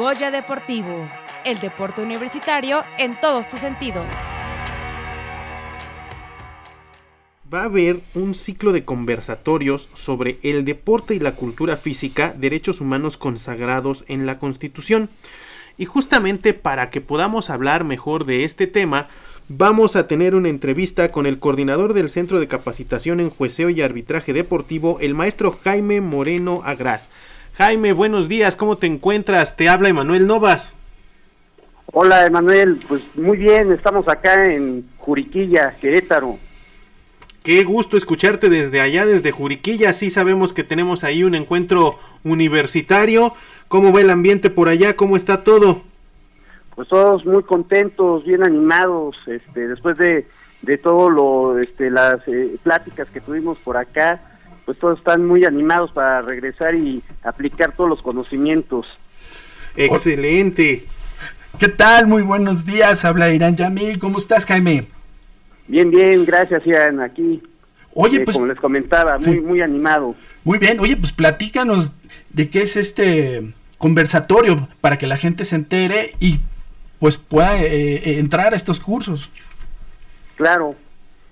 Goya Deportivo, el deporte universitario en todos tus sentidos. Va a haber un ciclo de conversatorios sobre el deporte y la cultura física, derechos humanos consagrados en la Constitución. Y justamente para que podamos hablar mejor de este tema, vamos a tener una entrevista con el coordinador del Centro de Capacitación en Jueceo y Arbitraje Deportivo, el maestro Jaime Moreno Agraz. Jaime, buenos días, ¿cómo te encuentras? Te habla Emanuel Novas. Hola Emanuel, pues muy bien, estamos acá en Juriquilla, Querétaro. Qué gusto escucharte desde allá, desde Juriquilla. Sí sabemos que tenemos ahí un encuentro universitario. ¿Cómo va el ambiente por allá? ¿Cómo está todo? pues todos muy contentos, bien animados, este, después de, de todo lo, este, las eh, pláticas que tuvimos por acá, pues todos están muy animados para regresar y aplicar todos los conocimientos. Excelente. ¿Qué tal? Muy buenos días, habla Irán Yamil, ¿cómo estás Jaime? Bien, bien, gracias Irán, aquí. Oye, eh, pues... Como les comentaba, muy, muy animado. Muy bien, oye, pues platícanos de qué es este conversatorio para que la gente se entere y pues pueda eh, eh, entrar a estos cursos. Claro,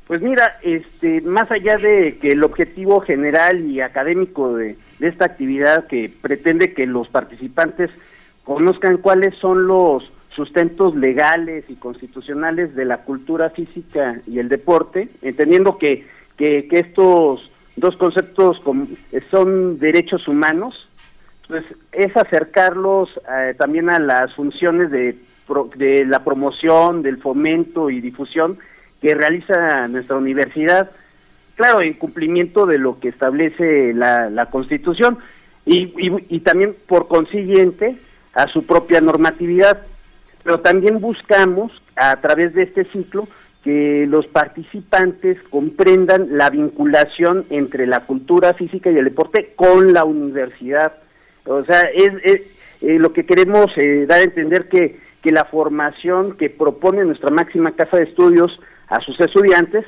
pues mira, este, más allá de que el objetivo general y académico de, de, esta actividad que pretende que los participantes conozcan cuáles son los sustentos legales y constitucionales de la cultura física y el deporte, entendiendo que, que, que estos dos conceptos son derechos humanos, pues es acercarlos eh, también a las funciones de de la promoción, del fomento y difusión que realiza nuestra universidad, claro, en cumplimiento de lo que establece la, la Constitución y, y, y, también por consiguiente a su propia normatividad. Pero también buscamos a través de este ciclo que los participantes comprendan la vinculación entre la cultura física y el deporte con la universidad. O sea, es, eh, lo que queremos eh, dar a entender que que la formación que propone nuestra máxima casa de estudios a sus estudiantes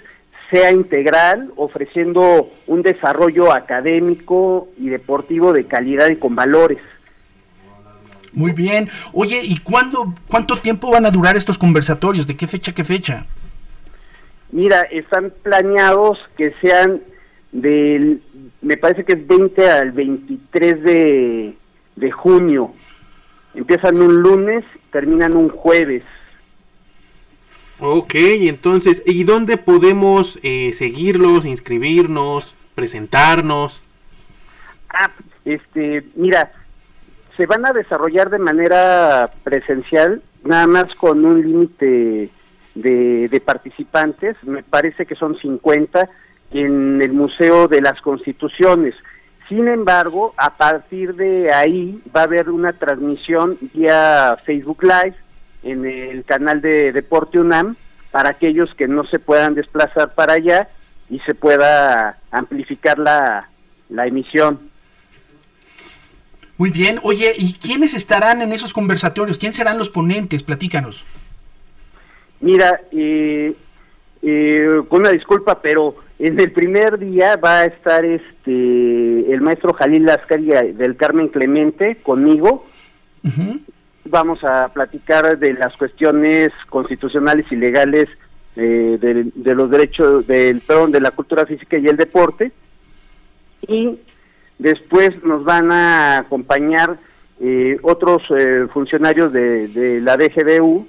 sea integral, ofreciendo un desarrollo académico y deportivo de calidad y con valores. Muy bien. Oye, ¿y cuándo, cuánto tiempo van a durar estos conversatorios? ¿De qué fecha, qué fecha? Mira, están planeados que sean del, me parece que es 20 al 23 de, de junio. Empiezan un lunes, terminan un jueves. Ok, entonces, ¿y dónde podemos eh, seguirlos, inscribirnos, presentarnos? Ah, este, mira, se van a desarrollar de manera presencial, nada más con un límite de, de participantes, me parece que son 50, en el Museo de las Constituciones. Sin embargo, a partir de ahí va a haber una transmisión vía Facebook Live en el canal de Deporte UNAM para aquellos que no se puedan desplazar para allá y se pueda amplificar la, la emisión. Muy bien, oye, ¿y quiénes estarán en esos conversatorios? ¿Quién serán los ponentes? Platícanos. Mira, eh, eh, con una disculpa, pero en el primer día va a estar este el maestro Jalil Lascari del Carmen Clemente conmigo. Uh -huh. Vamos a platicar de las cuestiones constitucionales y legales eh, de, de, los derechos del perdón, de la cultura física y el deporte. Y después nos van a acompañar eh, otros eh, funcionarios de, de la DGBU.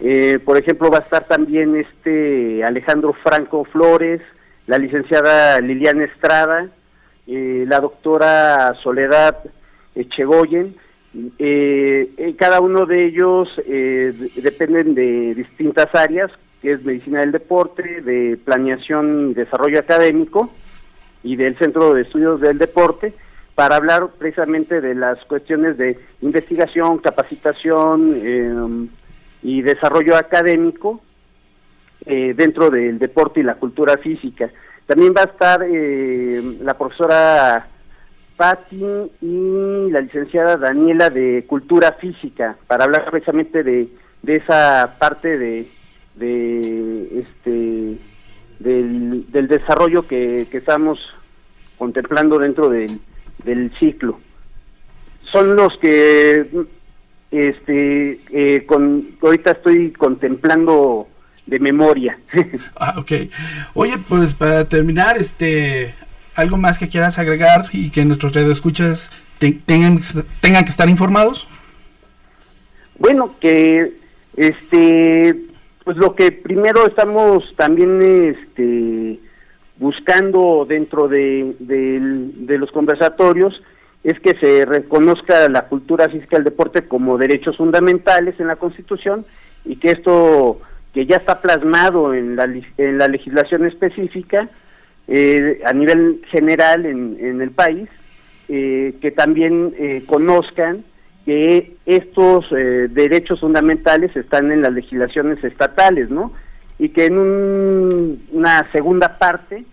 Eh, por ejemplo, va a estar también este Alejandro Franco Flores, la licenciada Liliana Estrada, eh, la doctora Soledad Echegoyen. Eh, eh, cada uno de ellos eh, dependen de distintas áreas, que es medicina del deporte, de planeación y desarrollo académico y del Centro de Estudios del Deporte, para hablar precisamente de las cuestiones de investigación, capacitación eh, y desarrollo académico eh, dentro del deporte y la cultura física. También va a estar eh, la profesora Patti y la licenciada Daniela de Cultura Física para hablar precisamente de, de esa parte de, de este del, del desarrollo que, que, estamos contemplando dentro del, del ciclo. Son los que este, eh, con, ahorita estoy contemplando de memoria. ah, ok. Oye, pues para terminar, este, algo más que quieras agregar y que nuestros radioescuchas tengan, tengan que estar informados. Bueno, que este, pues lo que primero estamos también este, buscando dentro de, de los conversatorios es que se reconozca la cultura física del deporte como derechos fundamentales en la Constitución y que esto que ya está plasmado en la, en la legislación específica eh, a nivel general en, el país, eh, que también eh, conozcan que estos derechos fundamentales están en las legislaciones estatales, ¿no? Y que en una segunda parte,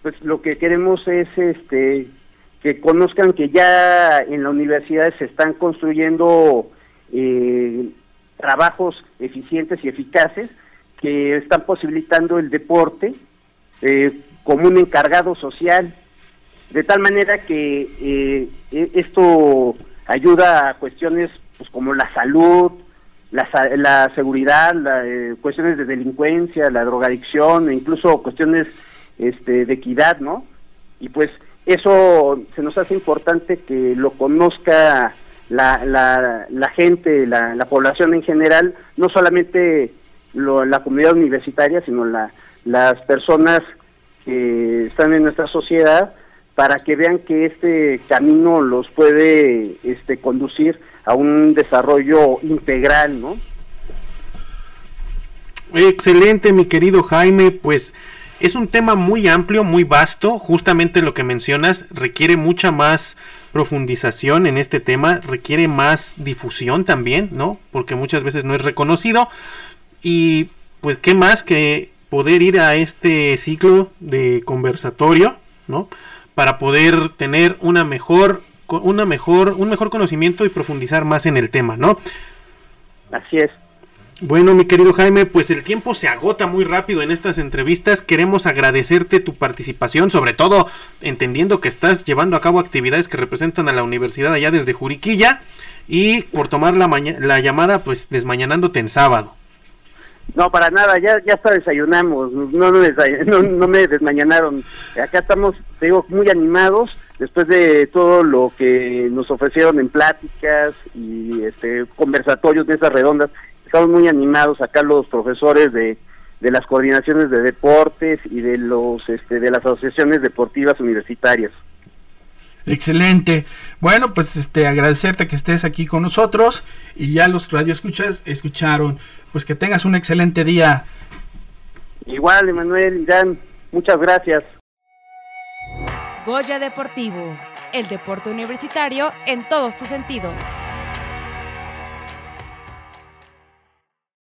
pues lo que queremos es este que conozcan que ya en la universidad se están construyendo eh, trabajos eficientes y eficaces que están posibilitando el deporte eh, como un encargado social, de tal manera que eh, e, esto ayuda a cuestiones pues, como la salud, la, la seguridad, la, cuestiones de delincuencia, la drogadicción, e incluso cuestiones este, de equidad, ¿no? Y pues eso se nos hace importante que lo conozca la, la, gente, la, la, población en general, no solamente la comunidad universitaria, sino la, las personas que están en nuestra sociedad, para que vean que este camino los puede este, conducir a un desarrollo integral, ¿no? Excelente, mi querido Jaime, pues es un tema muy amplio, muy vasto, justamente lo que mencionas requiere mucha más profundización en este tema, requiere más difusión también, ¿no? Porque muchas veces no es reconocido. Y pues qué más que poder ir a este ciclo de conversatorio, ¿no? Para poder tener una mejor, una mejor, un mejor conocimiento y profundizar más en el tema, ¿no? Así es. Bueno, mi querido Jaime, pues el tiempo se agota muy rápido en estas entrevistas. Queremos agradecerte tu participación, sobre todo entendiendo que estás llevando a cabo actividades que representan a la universidad allá desde Juriquilla y por tomar la, la llamada, pues desmañanándote en sábado. No, para nada, ya ya hasta desayunamos, no, no, no, me desmañanaron. Acá estamos, te digo, muy animados después de todo lo que nos ofrecieron en pláticas y este conversatorios de esas redondas estamos muy animados acá los profesores de, de las coordinaciones de deportes y de los este, de las asociaciones deportivas universitarias. Excelente. Bueno, pues este agradecerte que estés aquí con nosotros y ya los radioescuchas escucharon. Pues que tengas un excelente día. Igual, Emanuel, Irán, muchas gracias. Goya Deportivo, el deporte universitario en todos tus sentidos.